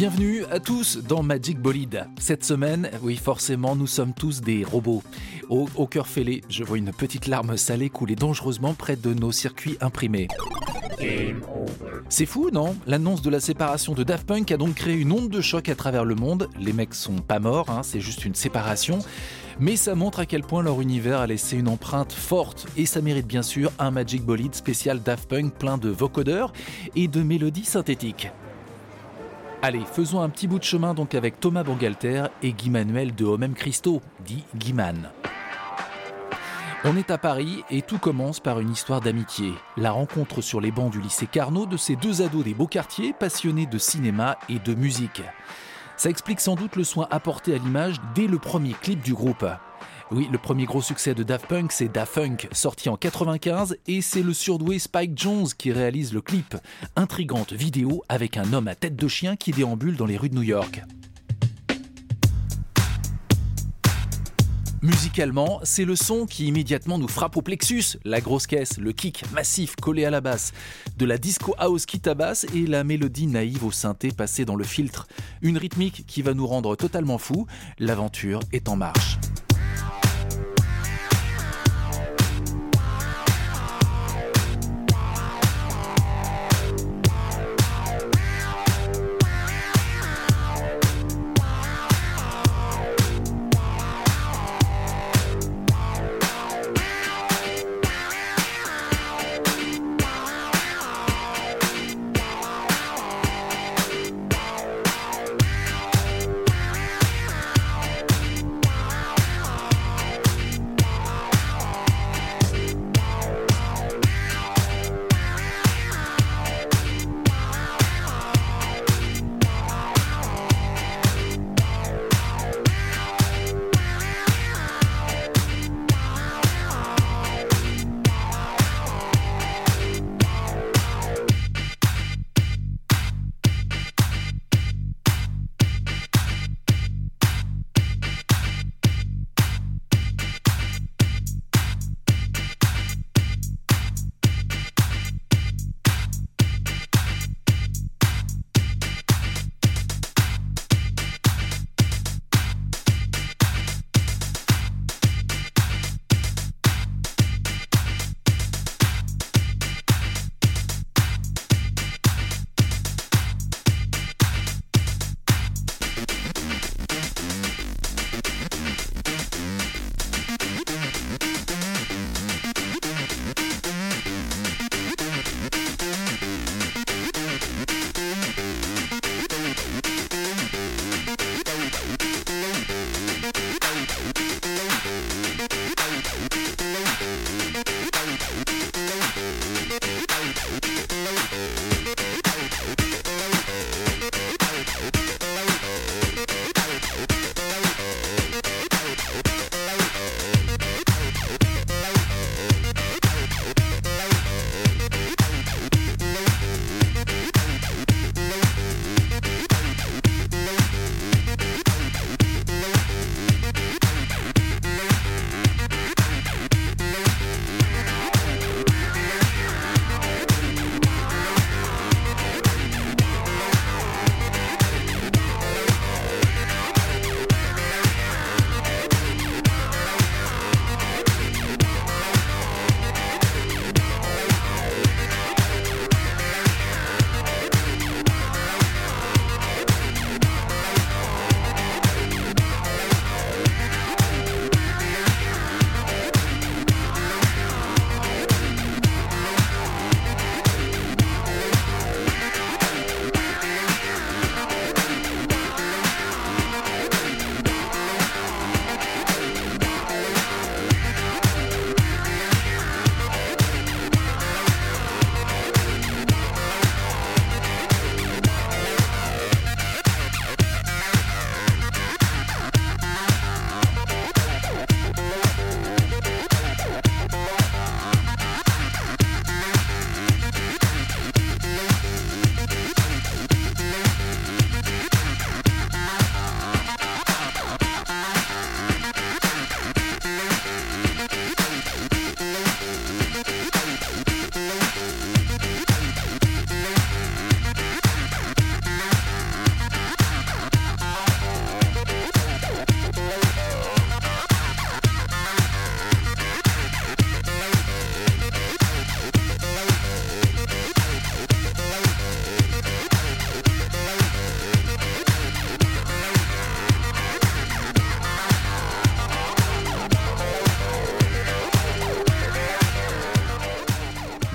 Bienvenue à tous dans Magic Bolide. Cette semaine, oui forcément, nous sommes tous des robots. Au, cœur fêlé, je vois une petite larme salée couler dangereusement près de nos circuits imprimés. C'est fou, non? L'annonce de la séparation de Daft Punk a donc créé une onde de choc à travers le monde. Les mecs sont pas morts, hein, c'est juste une séparation. Mais ça montre à quel point leur univers a laissé une empreinte forte. Et ça mérite bien sûr un Magic Bolide spécial Daft Punk plein de vocodeurs et de mélodies synthétiques. Allez, faisons un petit bout de chemin donc avec Thomas Bangalter et Guy Manuel de Homem Christo, dit Guiman. On est à Paris et tout commence par une histoire d'amitié. La rencontre sur les bancs du lycée Carnot de ces deux ados des beaux quartiers passionnés de cinéma et de musique. Ça explique sans doute le soin apporté à l'image dès le premier clip du groupe. Oui, le premier gros succès de Daft Punk, c'est Daft Punk, sorti en 95, et c'est le surdoué Spike Jones qui réalise le clip. Intrigante vidéo avec un homme à tête de chien qui déambule dans les rues de New York. Musicalement, c'est le son qui immédiatement nous frappe au plexus, la grosse caisse, le kick massif collé à la basse, de la disco house qui tabasse et la mélodie naïve au synthé passée dans le filtre. Une rythmique qui va nous rendre totalement fous, l'aventure est en marche.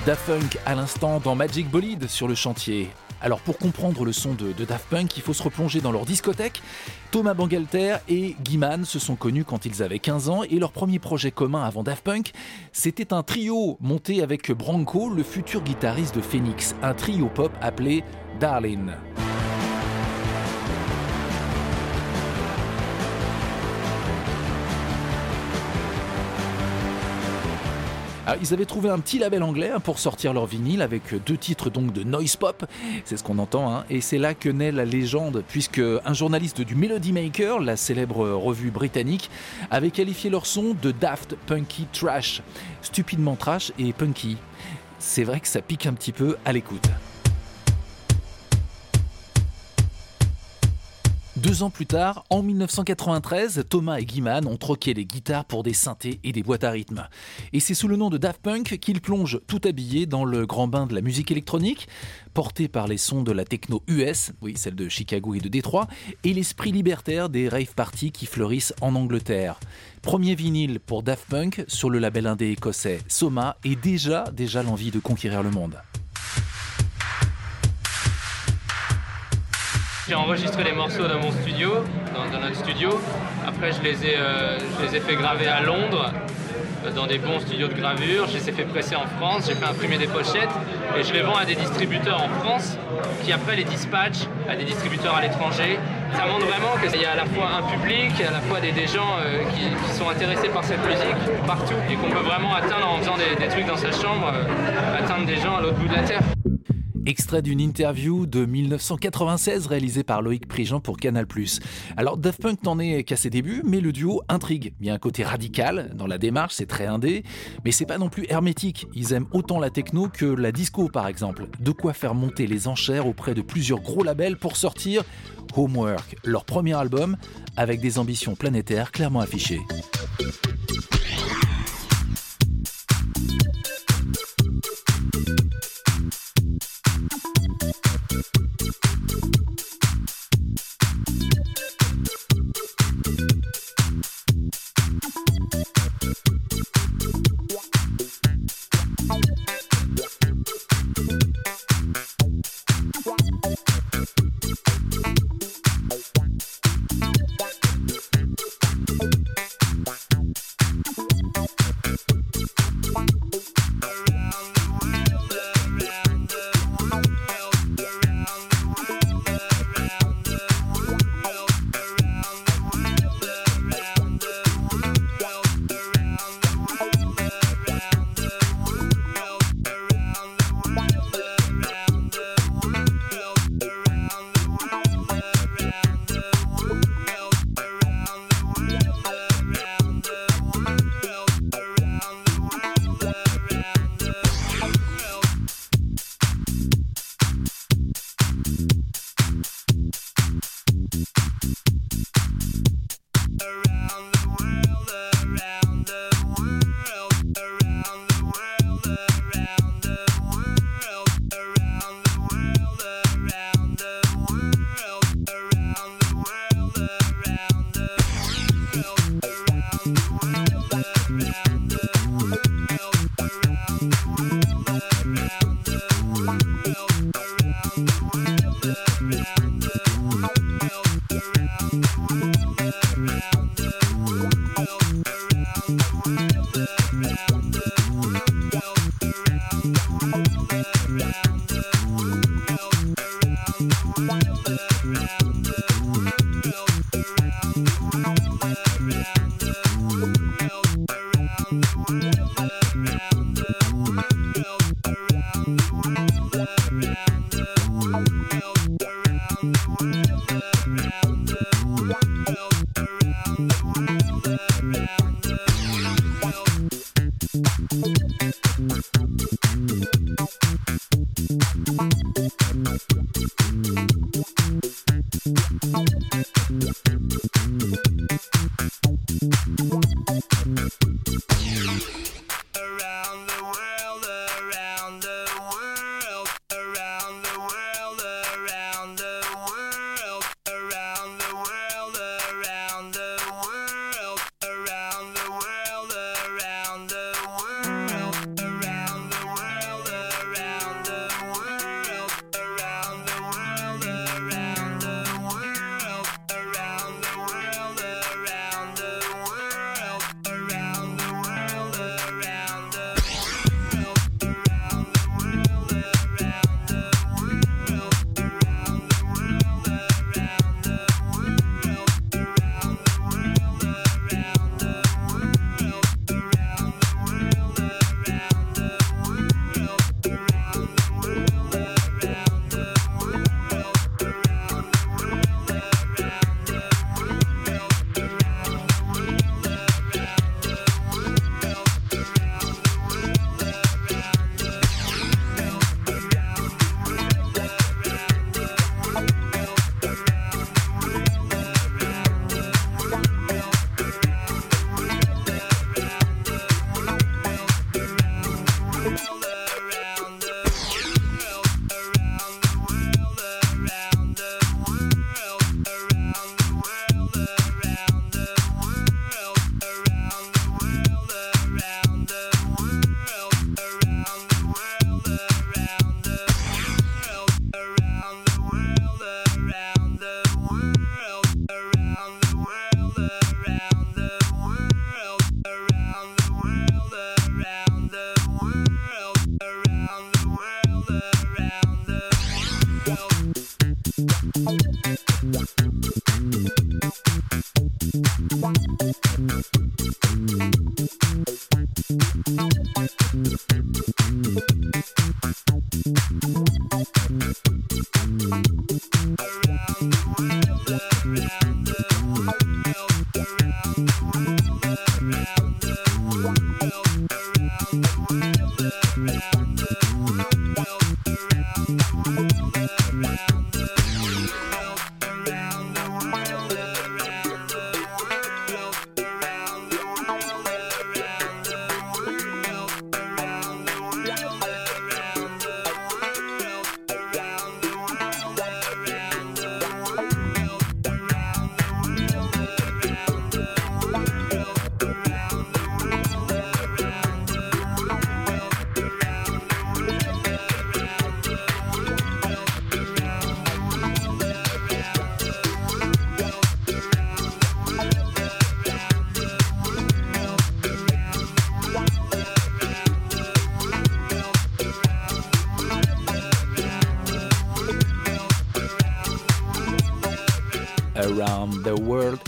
Daft Punk à l'instant dans Magic Bolide sur le chantier. Alors pour comprendre le son de, Daft Punk, il faut se replonger dans leur discothèque. Thomas Bangalter et Guy se sont connus quand ils avaient 15 ans et leur premier projet commun avant Daft Punk, c'était un trio monté avec Branco, le futur guitariste de Phoenix, un trio pop appelé Darlin'. Ah, ils avaient trouvé un petit label anglais hein, pour sortir leur vinyle avec deux titres donc de noise pop, c'est ce qu'on entend, hein. et c'est là que naît la légende puisque un journaliste du Melody Maker, la célèbre revue britannique, avait qualifié leur son de daft, punky, trash, stupidement trash et punky. C'est vrai que ça pique un petit peu à l'écoute. Deux ans plus tard, en 1993, Thomas et Guiman ont troqué les guitares pour des synthés et des boîtes à rythme. Et c'est sous le nom de Daft Punk qu'ils plongent tout habillés dans le grand bain de la musique électronique, portés par les sons de la techno US, oui, celle de Chicago et de Détroit, et l'esprit libertaire des rave parties qui fleurissent en Angleterre. Premier vinyle pour Daft Punk sur le label indé écossais Soma et déjà, déjà l'envie de conquérir le monde. J'ai enregistré les morceaux dans mon studio, dans, notre studio. Après, je les, ai, euh, je les ai fait graver à Londres, euh, dans des bons studios de gravure. Je les ai fait presser en France, j'ai fait imprimer des pochettes et je les vends à des distributeurs en France qui après les dispatchent à des distributeurs à l'étranger. Ça montre vraiment qu'il y a à la fois un public, à la fois des, gens euh, qui, sont intéressés par cette musique partout et qu'on peut vraiment atteindre en faisant des, des trucs dans sa chambre, atteindre des gens à l'autre bout de la terre. Extrait d'une interview de 1996 réalisée par Loïc Prigent pour Canal+. Alors Daft Punk n'en est qu'à ses débuts, mais le duo intrigue. Il y a un côté radical dans la démarche, c'est très indé, mais c'est pas non plus hermétique. Ils aiment autant la techno que la disco par exemple. De quoi faire monter les enchères auprès de plusieurs gros labels pour sortir Homework, leur premier album, avec des ambitions planétaires clairement affichées.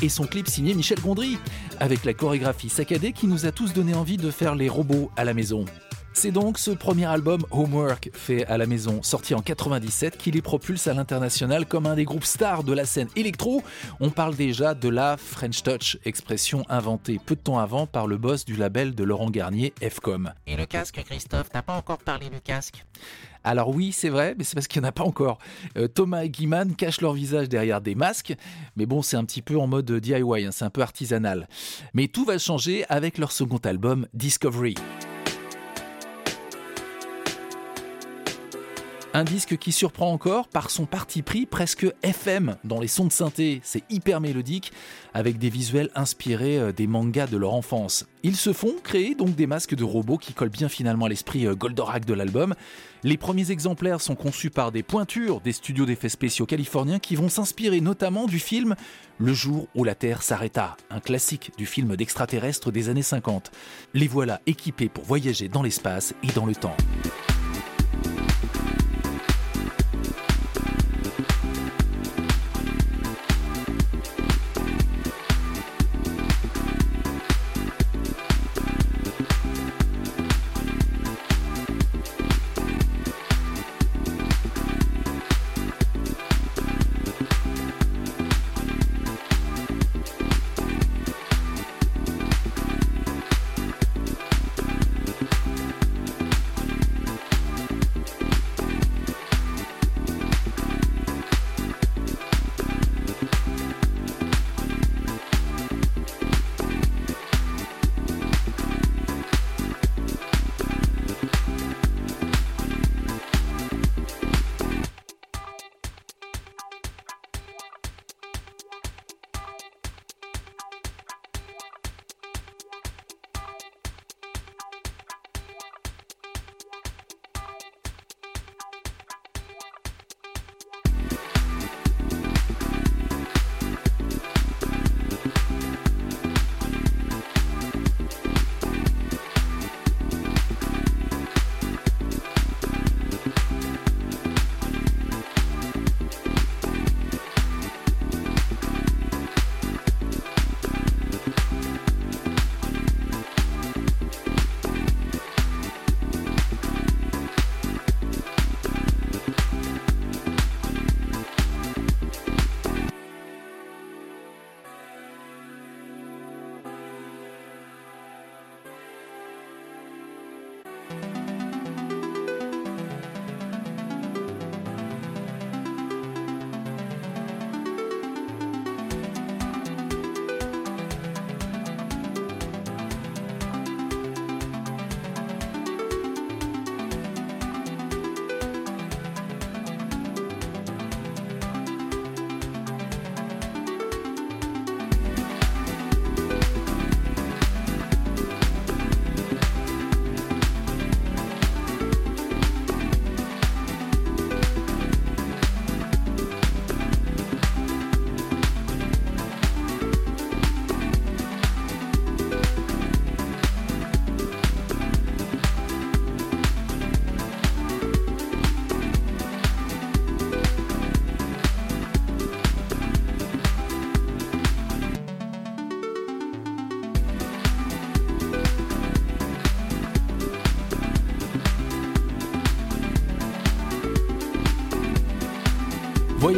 Et son clip signé Michel Gondry, avec la chorégraphie saccadée qui nous a tous donné envie de faire les robots à la maison. C'est donc ce premier album Homework fait à la maison, sorti en 97, qui les propulse à l'international comme un des groupes stars de la scène électro. On parle déjà de la French Touch, expression inventée peu de temps avant par le boss du label de Laurent Garnier, Fcom. Et le casque, Christophe, t'as pas encore parlé du casque? Alors oui, c'est vrai, mais c'est parce qu'il n'y en a pas encore. Euh, Thomas et Guiman cachent leur visage derrière des masques, mais bon, c'est un petit peu en mode DIY, hein, c'est un peu artisanal. Mais tout va changer avec leur second album, Discovery. Un disque qui surprend encore par son parti pris presque FM dans les sons de synthé. C'est hyper mélodique avec des visuels inspirés euh, des mangas de leur enfance. Ils se font créer donc des masques de robots qui collent bien finalement l'esprit euh, Goldorak de l'album. Les premiers exemplaires sont conçus par des pointures des studios d'effets spéciaux californiens qui vont s'inspirer notamment du film Le jour où la Terre s'arrêta, un classique du film d'extraterrestres des années 50. Les voilà équipés pour voyager dans l'espace et dans le temps.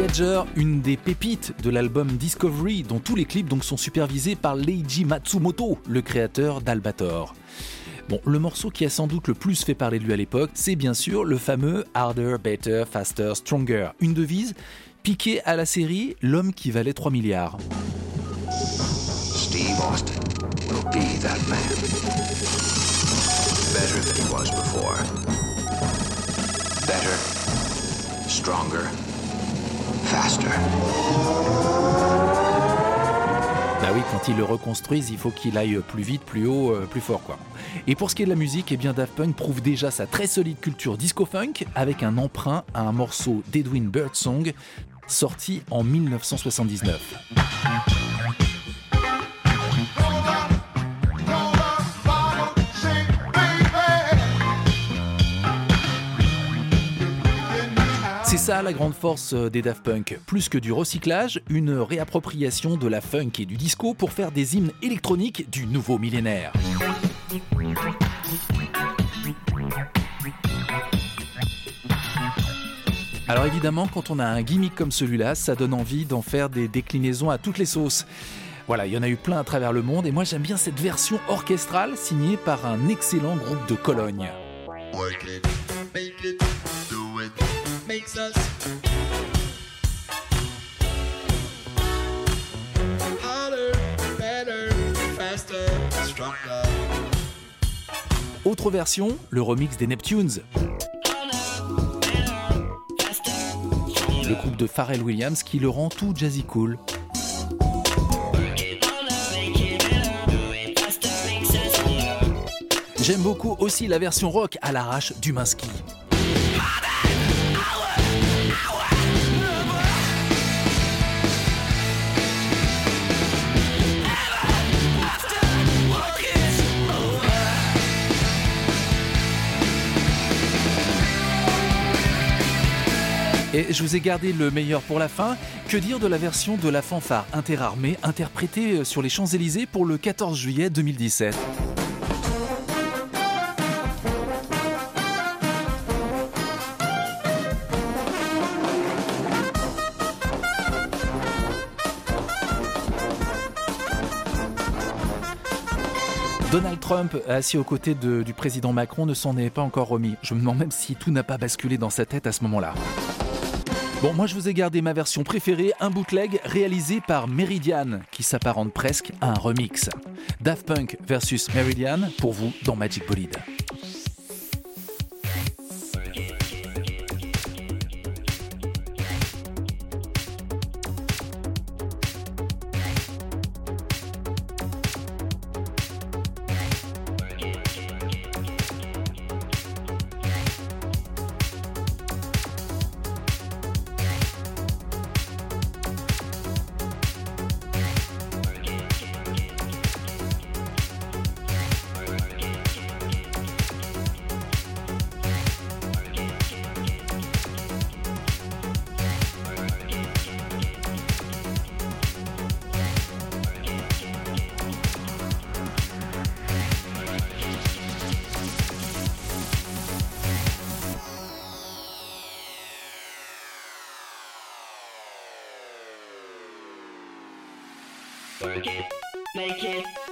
Voyager, une des pépites de l'album Discovery, dont tous les clips donc sont supervisés par Leiji Matsumoto, le créateur d'Albator. Bon, le morceau qui a sans doute le plus fait parler de lui à l'époque, c'est bien sûr le fameux Harder, Better, Faster, Stronger, une devise piquée à la série L'homme qui valait 3 milliards. Steve Austin will be that man. Better than he was before. Better, stronger, faster. Bah oui, quand ils le reconstruisent, il faut qu'il aille plus vite, plus haut, euh, plus fort quoi. Et pour ce qui est de la musique, eh bien Daft Punk prouve déjà sa très solide culture disco-funk avec un emprunt à un morceau d'Edwin Birdsong sorti en 1979. La grande force euh, des Daft Punk. Plus que du recyclage, une réappropriation de la funk et du disco pour faire des hymnes électroniques du nouveau millénaire. Alors évidemment, quand on a un gimmick comme celui-là, ça donne envie d'en faire des déclinaisons à toutes les sauces. Voilà, il y en a eu plein à travers le monde et moi j'aime bien cette version orchestrale signée par un excellent groupe de Cologne. Autre version, le remix des Neptunes. Le groupe de Pharrell Williams qui le rend tout jazzy cool. J'aime beaucoup aussi la version rock à l'arrache du Minsky. Et je vous ai gardé le meilleur pour la fin. Que dire de la version de la fanfare interarmée interprétée sur les Champs-Élysées pour le 14 juillet 2017 Donald Trump, assis aux côtés du président Macron, ne s'en est pas encore remis. Je me demande même si tout n'a pas basculé dans sa tête à ce moment-là. Bon, moi je vous ai gardé ma version préférée, un bootleg réalisé par Meridian, qui s'apparente presque à un remix. Daft Punk versus Meridian, pour vous dans Magic Bolide. Work it, make it, do it,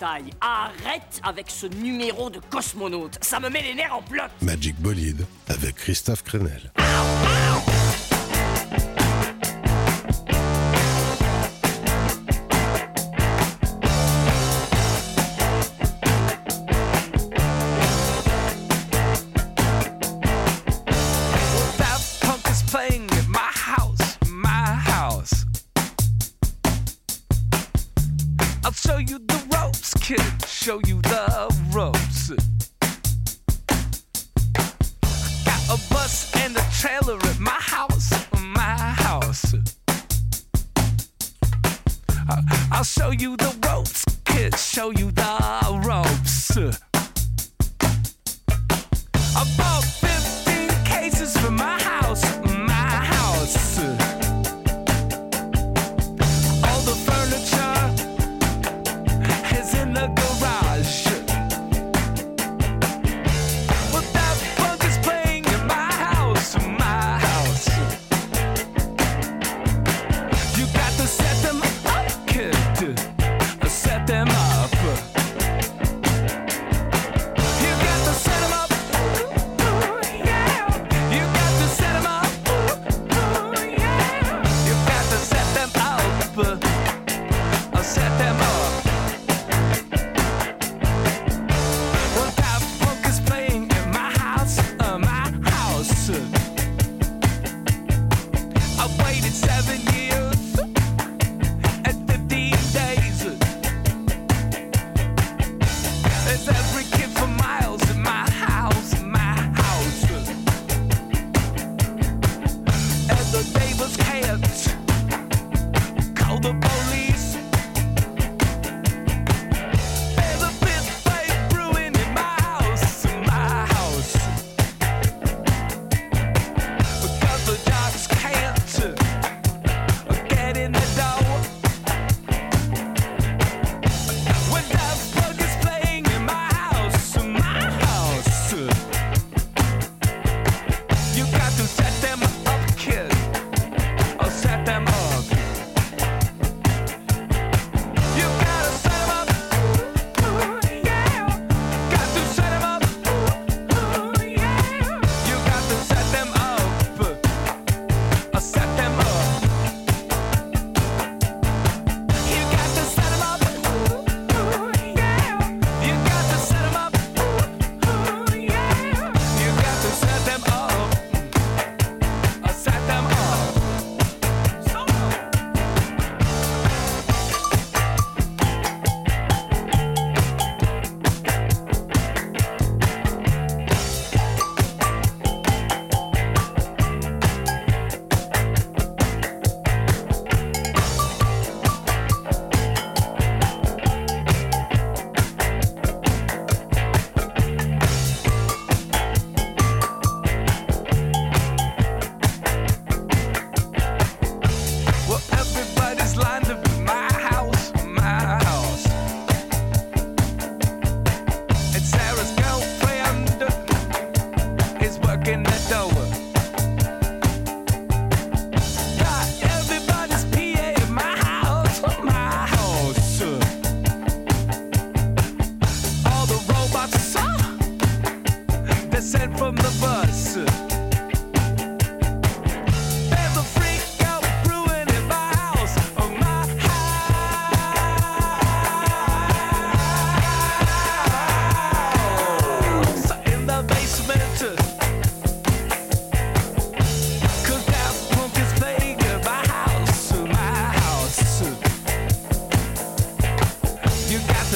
Arrête avec ce numéro de cosmonaute. Ça me met les nerfs en bloc. Magic Bolide avec Christophe Crenel. Ah, ah, show you the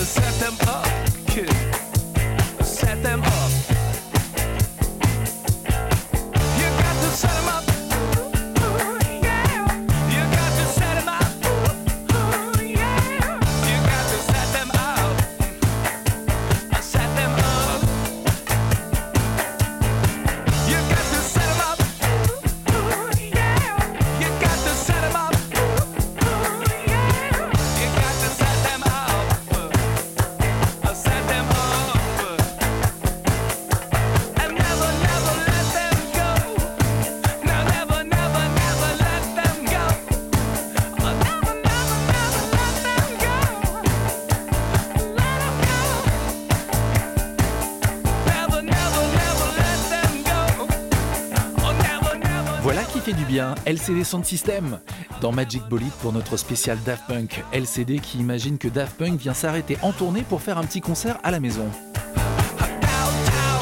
to set them up. LCD Sound System dans Magic Bolide pour notre spécial Daft Punk. LCD qui imagine que Daft Punk vient s'arrêter en tournée pour faire un petit concert à la maison.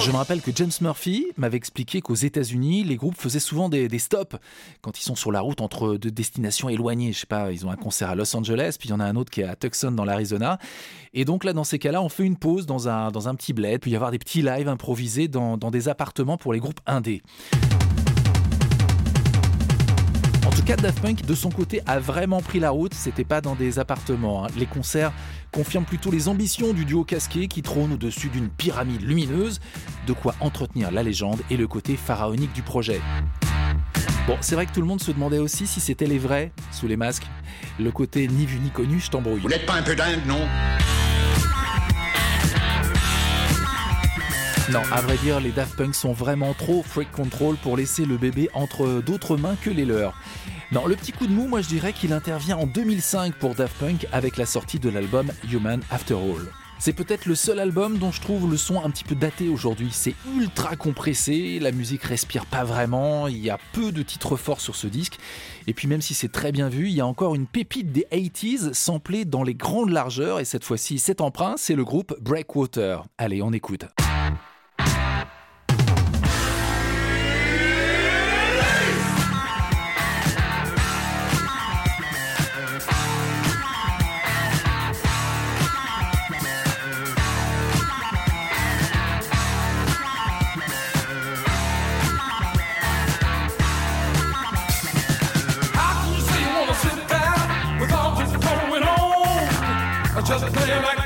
Je me rappelle que James Murphy m'avait expliqué qu'aux États-Unis, les groupes faisaient souvent des, stops quand ils sont sur la route entre deux destinations éloignées. Je sais pas, ils ont un concert à Los Angeles, puis il y en a un autre qui est à Tucson dans l'Arizona. Et donc là, dans ces cas-là, on fait une pause dans un, petit bled, puis y avoir des petits lives improvisés dans, dans des appartements pour les groupes indés. En tout cas, Daft Punk, de son côté, a vraiment pris la route. C'était pas dans des appartements. hein. Les concerts confirment plutôt les ambitions du duo casqué qui trône au-dessus d'une pyramide lumineuse. De quoi entretenir la légende et le côté pharaonique du projet. Bon, c'est vrai que tout le monde se demandait aussi si c'était les vrais sous les masques. Le côté ni vu ni connu, je t'embrouille. Vous n'êtes pas un peu dingue, non? Non, à vrai dire, les Daft Punk sont vraiment trop freak control pour laisser le bébé entre d'autres mains que les leurs. Non, le petit coup de mou, moi je dirais qu'il intervient en 2005 pour Daft Punk avec la sortie de l'album Human After All. C'est peut-être le seul album dont je trouve le son un petit peu daté aujourd'hui. C'est ultra compressé, la musique respire pas vraiment, il y a peu de titres forts sur ce disque. Et puis même si c'est très bien vu, il y a encore une pépite des 80s samplée dans les grandes largeurs. Et cette fois-ci, cet emprunt, c'est le groupe Breakwater. Allez, on écoute. Just play like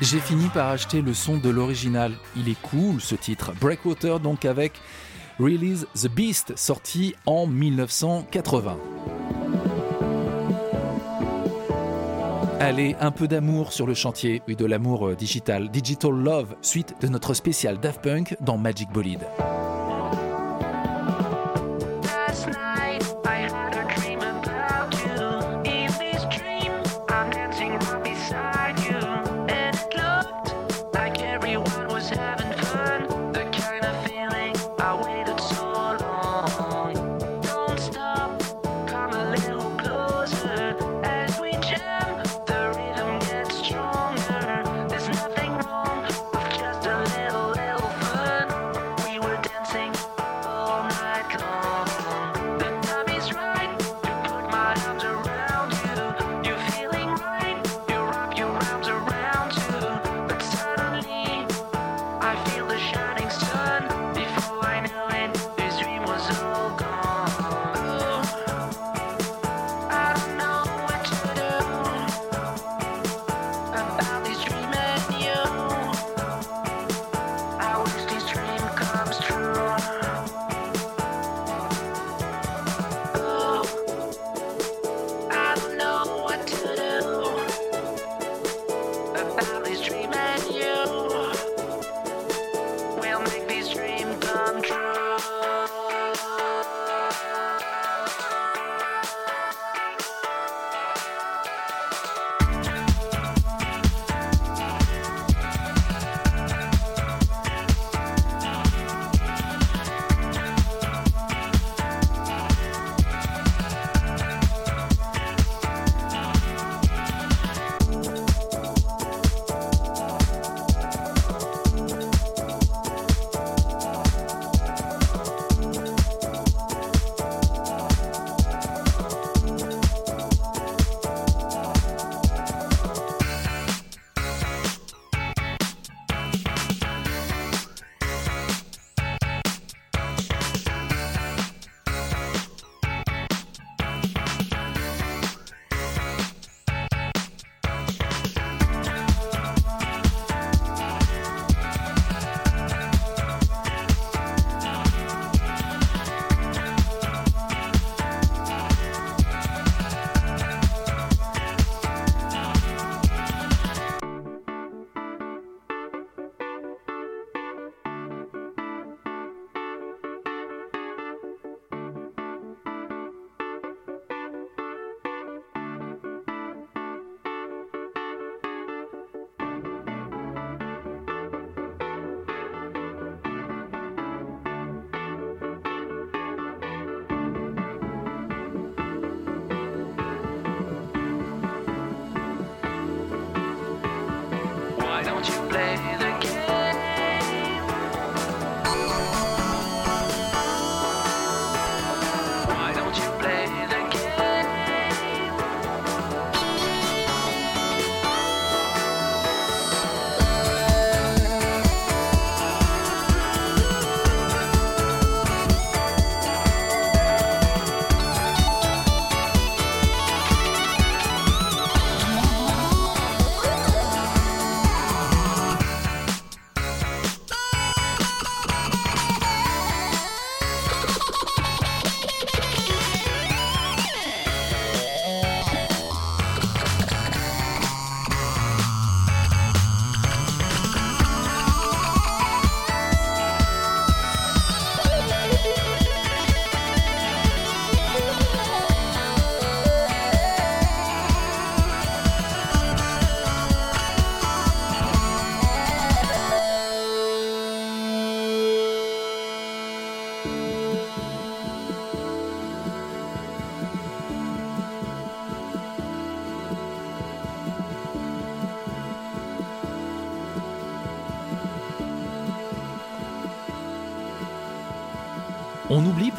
J'ai fini par acheter le son de l'original. Il est cool ce titre. Breakwater donc avec Release the Beast, sorti en 1980. Allez, un peu d'amour sur le chantier, oui, de l'amour euh, digital. Digital Love, suite de notre spécial Daft Punk dans Magic Bolide.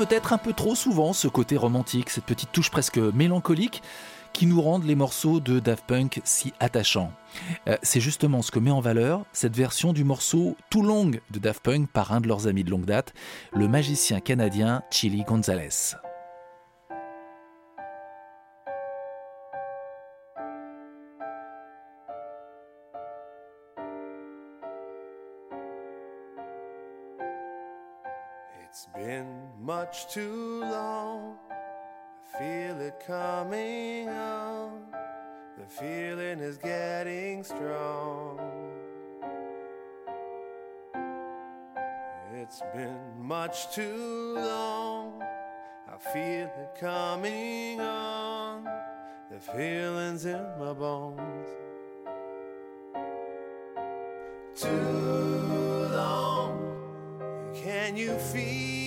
Peut-être un peu trop souvent ce côté romantique, cette petite touche presque mélancolique qui nous rendent les morceaux de Daft Punk si attachants. Euh, c'est justement ce que met en valeur cette version du morceau Too Long de Daft Punk par un de leurs amis de longue date, le magicien canadien Chili Gonzalez. Much too long. I feel it coming on. The feeling is getting strong. It's been much too long. I feel it coming on. The feelings in my bones. Too long. Can you feel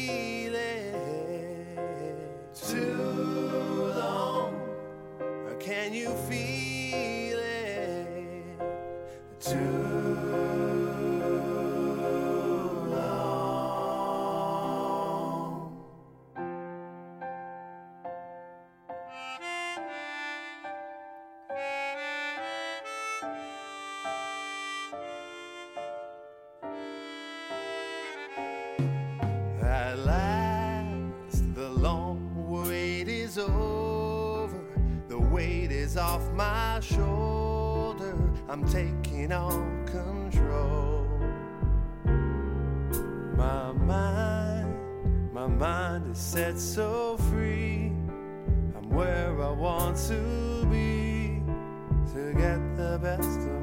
you feel it? Too off my shoulder. I'm taking on control. My mind, my mind is set so free. I'm where I want to be to get the best of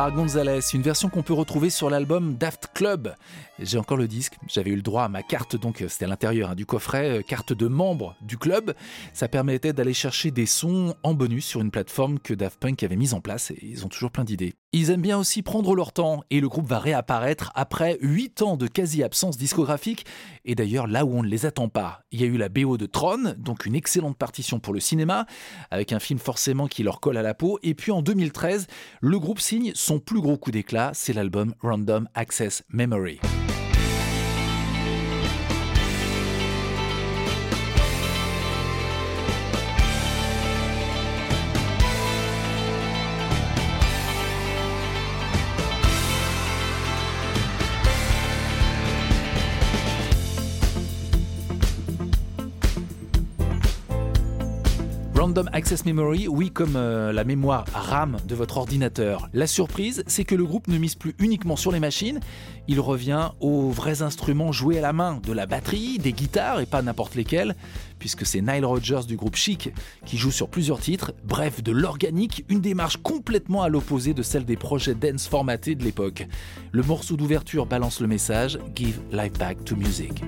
par Gonzalez, une version qu'on peut retrouver sur l'album Daft Club. J'ai encore le disque, j'avais eu le droit à ma carte, donc euh, c'était à l'intérieur hein, du coffret, euh, carte de membre du club. Ça permettait d'aller chercher des sons en bonus sur une plateforme que Daft Punk avait mise en place et ils ont toujours plein d'idées. Ils aiment bien aussi prendre leur temps et le groupe va réapparaître après 8 ans de quasi-absence discographique et d'ailleurs là où on ne les attend pas. Il y a eu la BO de Tron, donc une excellente partition pour le cinéma, avec un film forcément qui leur colle à la peau, et puis en 2013, le groupe signe son plus gros coup d'éclat, c'est l'album Random Access Memory. Random Access Memory, oui, comme euh, la mémoire RAM de votre ordinateur. La surprise, c'est que le groupe ne mise plus uniquement sur les machines, il revient aux vrais instruments joués à la main, de la batterie, des guitares et pas n'importe lesquels, puisque c'est Nile Rodgers du groupe Chic qui joue sur plusieurs titres, bref, de l'organique, une démarche complètement à l'opposé de celle des projets dance formatés de l'époque. Le morceau d'ouverture balance le message Give life back to music.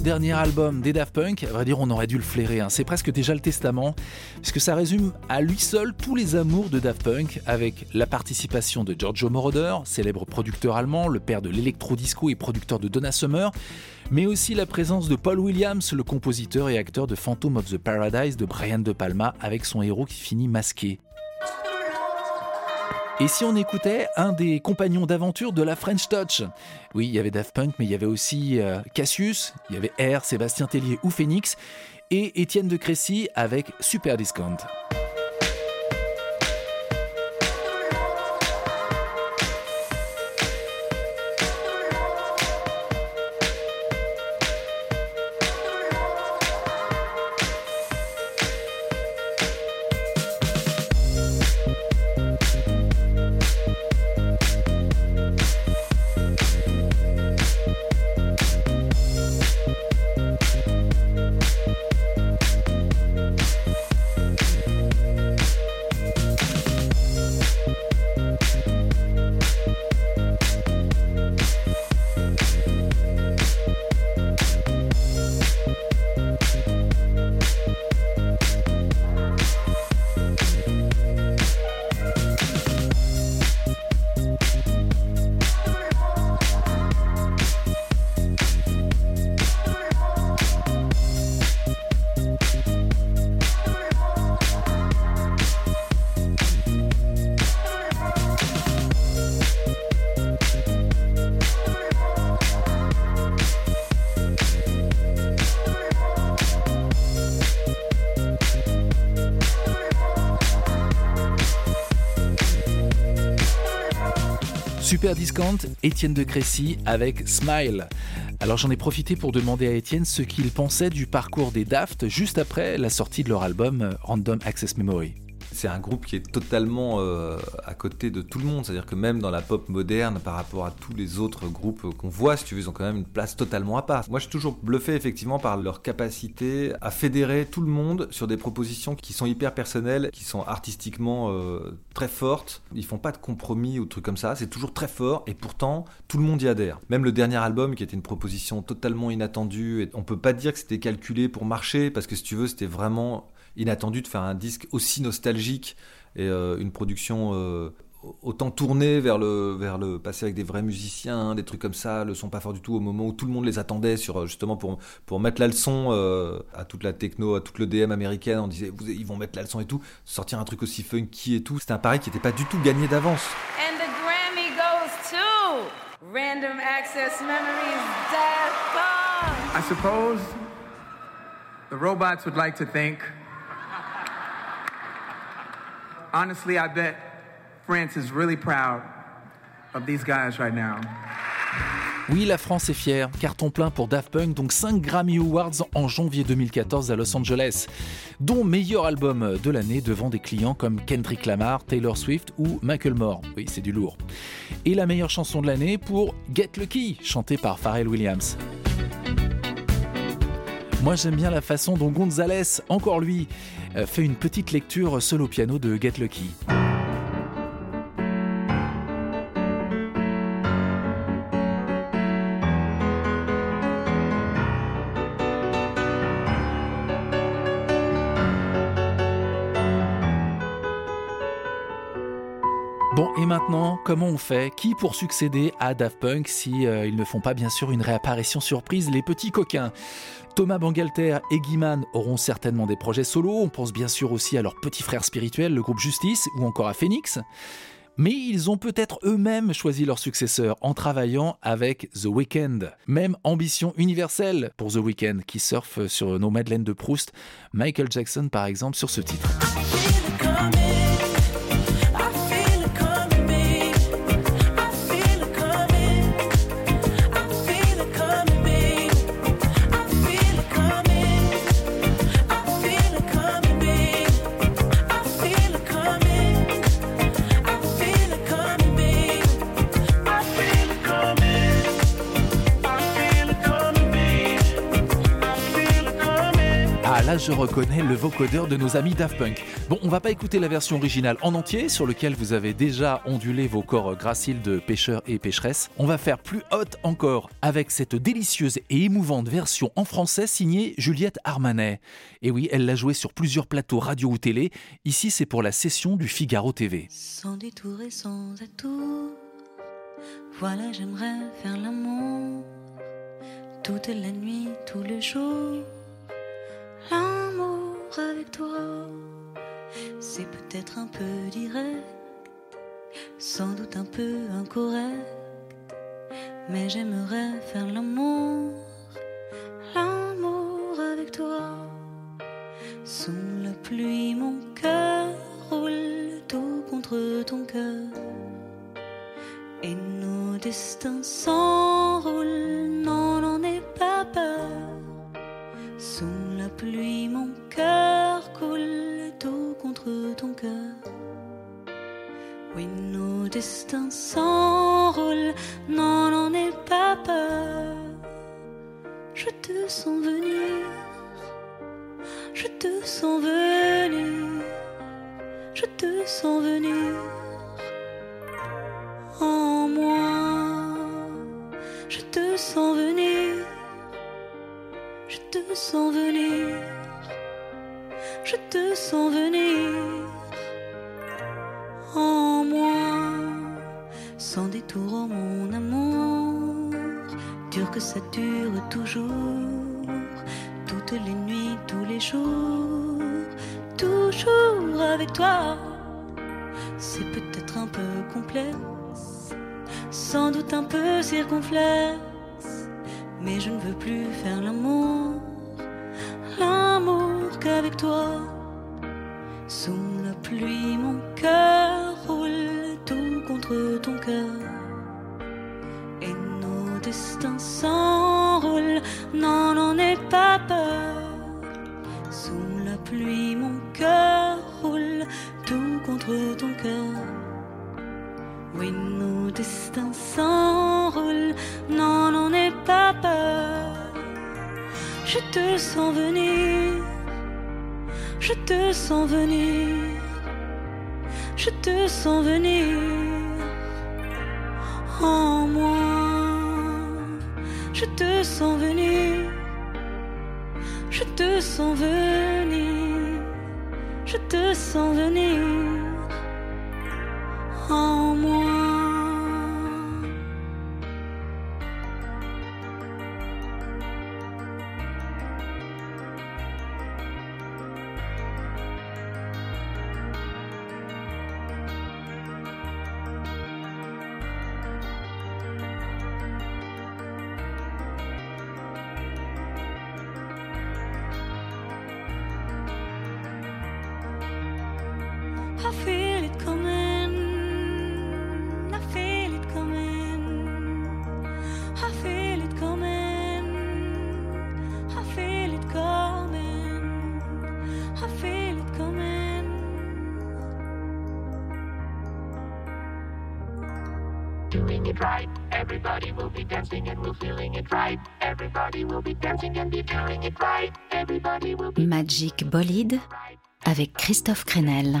Dernier album des Daft Punk, à vrai dire, on aurait dû le flairer. hein. C'est presque déjà le testament, puisque ça résume à lui seul tous les amours de Daft Punk, avec la participation de Giorgio Moroder, célèbre producteur allemand, le père de l'électro-disco et producteur de Donna Summer, mais aussi la présence de Paul Williams, le compositeur et acteur de Phantom of the Paradise de Brian De Palma, avec son héros qui finit masqué. Et si on écoutait un des compagnons d'aventure de la French Touch? Oui, il y avait Daft Punk, mais il y avait aussi euh, Cassius, il y avait R, Sébastien Tellier ou Phoenix, et Étienne de Crécy avec Super Discount. Discount, Étienne de Crécy avec Smile. Alors j'en ai profité pour demander à Étienne ce qu'il pensait du parcours des Daft juste après la sortie de leur album Random Access Memory. C'est un groupe qui est totalement euh, à côté de tout le monde, c'est-à-dire que même dans la pop moderne, par rapport à tous les autres groupes qu'on voit, si tu veux, ils ont quand même une place totalement à part. Moi, je suis toujours bluffé effectivement par leur capacité à fédérer tout le monde sur des propositions qui sont hyper personnelles, qui sont artistiquement euh, très fortes. Ils font pas de compromis ou de trucs comme ça, c'est toujours très fort et pourtant tout le monde y adhère. Même le dernier album qui était une proposition totalement inattendue, on peut pas dire que c'était calculé pour marcher parce que si tu veux, c'était vraiment inattendu de faire un disque aussi nostalgique et euh, une production euh, autant tournée vers le, vers le passé avec des vrais musiciens, des trucs comme ça, le son pas fort du tout au moment où tout le monde les attendait sur justement pour, pour mettre la leçon euh, à toute la techno, à toute le DM américaine, on disait vous, ils vont mettre la leçon et tout, sortir un truc aussi funky et tout, c'était un pari qui n'était pas du tout gagné d'avance. And the Grammy goes to Random Access Memories Daft Punk. I suppose the robots would like to think. Honestly, I bet France is really proud of these guys right now. Oui, la France est fière. Carton plein pour Daft Punk, donc 5 Grammy Awards en janvier 2014 à Los Angeles, dont meilleur album de l'année devant des clients comme Kendrick Lamar, Taylor Swift ou Macklemore. Oui, c'est du lourd. Et la meilleure chanson de l'année pour Get Lucky, chantée par Pharrell Williams. Moi j'aime bien la façon dont Gonzalez, encore lui, fait une petite lecture au piano de Get Lucky. Comment on fait Qui pour succéder à Daft Punk si euh, ils ne font pas bien sûr une réapparition surprise, les petits coquins Thomas Bangalter et Guiman auront certainement des projets solo. On pense bien sûr aussi à leur petit frère spirituel, le groupe Justice, ou encore à Phoenix. Mais ils ont peut-être eux-mêmes choisi leur successeur en travaillant avec The Weeknd. Même ambition universelle pour The Weeknd qui surfe sur nos Madeleines de Proust. Michael Jackson par exemple sur ce titre. Je reconnais le vocodeur de nos amis Daft Punk. Bon, on va pas écouter la version originale en entier, sur lequel vous avez déjà ondulé vos corps graciles de pêcheurs et pêcheresses. On va faire plus haute encore, avec cette délicieuse et émouvante version en français signée Juliette Armanet. Et oui, elle l'a jouée sur plusieurs plateaux radio ou télé. Ici, c'est pour la session du Figaro TV. Sans détour et sans atout, voilà, j'aimerais faire l'amour. Avec toi, c'est peut-être un peu direct, sans doute un peu incorrect, mais j'aimerais faire l'amour, l'amour avec toi. Sous la pluie, mon cœur roule tout contre ton cœur. Et nos destins s'enroulent, nos destins s'enroulent, non, n'en aie pas peur. Je te sens venir, je te sens venir, je te sens venir en moi. Je te sens venir, je te sens venir, je te sens venir en moi. Bolide avec Christophe Crenel.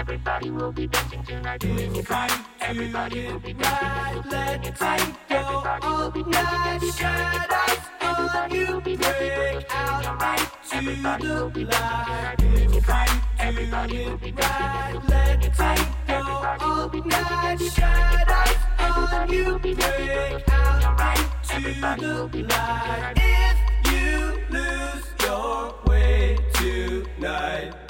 Everybody will be dancing tonight, doing it right. Everybody will be dancing and we're feeling it right. Everybody will be dancing and be feeling it right. Everybody will be dancing and we're feeling alright. Everybody will be dancing tonight, doing it right. Everybody will be dancing and we're feeling it right. Everybody all night. Shadows on you break out into the light. If you lose your way tonight,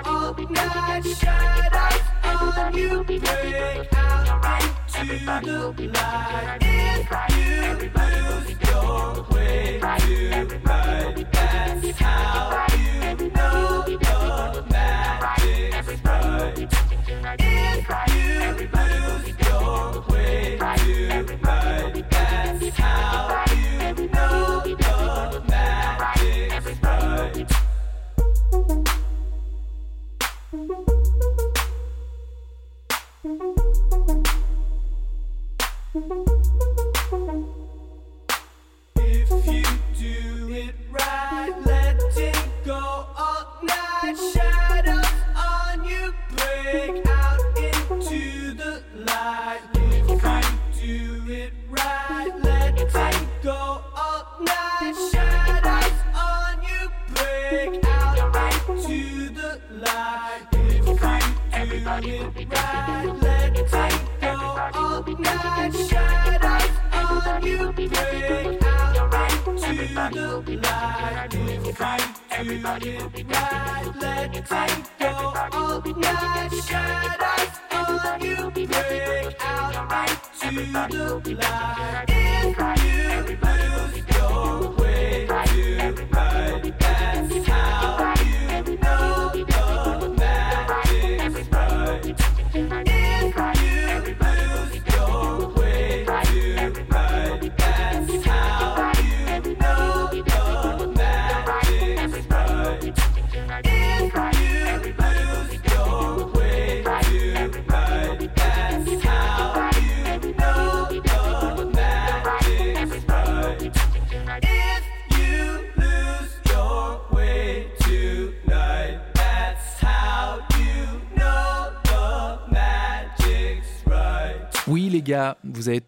all night. Shadows on you break out into the light. If you lose your way tonight, that's how you know the magic's right. If you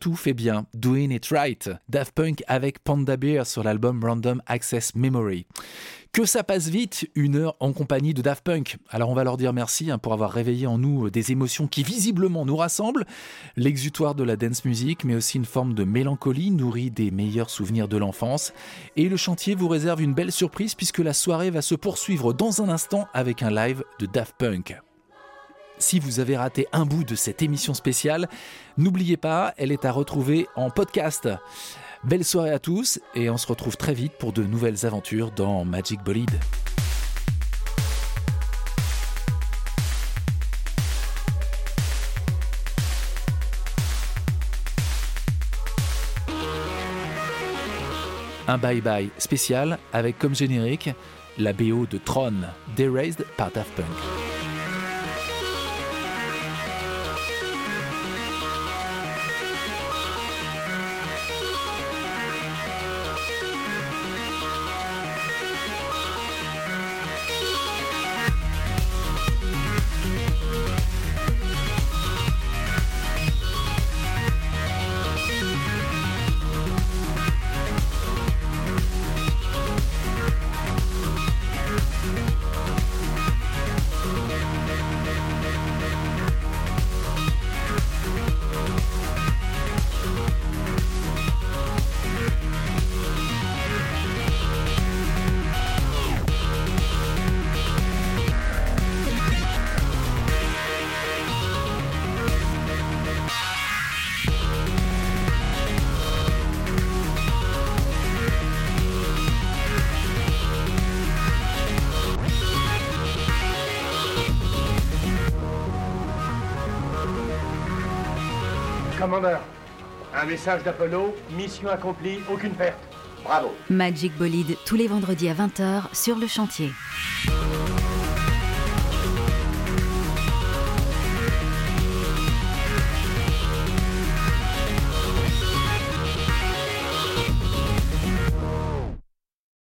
Tout fait bien. Doing it right. Daft Punk avec Panda Bear sur l'album Random Access Memory. Que ça passe vite, une heure en compagnie de Daft Punk. Alors on va leur dire merci hein, pour avoir réveillé en nous des émotions qui visiblement nous rassemblent, l'exutoire de la dance music, mais aussi une forme de mélancolie nourrie des meilleurs souvenirs de l'enfance. Et le chantier vous réserve une belle surprise puisque la soirée va se poursuivre dans un instant avec un live de Daft Punk. Si vous avez raté un bout de cette émission spéciale, n'oubliez pas, elle est à retrouver en podcast. Belle soirée à tous et on se retrouve très vite pour de nouvelles aventures dans Magic Bolide. Un bye-bye spécial avec comme générique la BO de Tron, Derased par Daft Punk. Message d'Apollo, mission accomplie, aucune perte. Bravo. Magic Bolide tous les vendredis à 20h sur le chantier.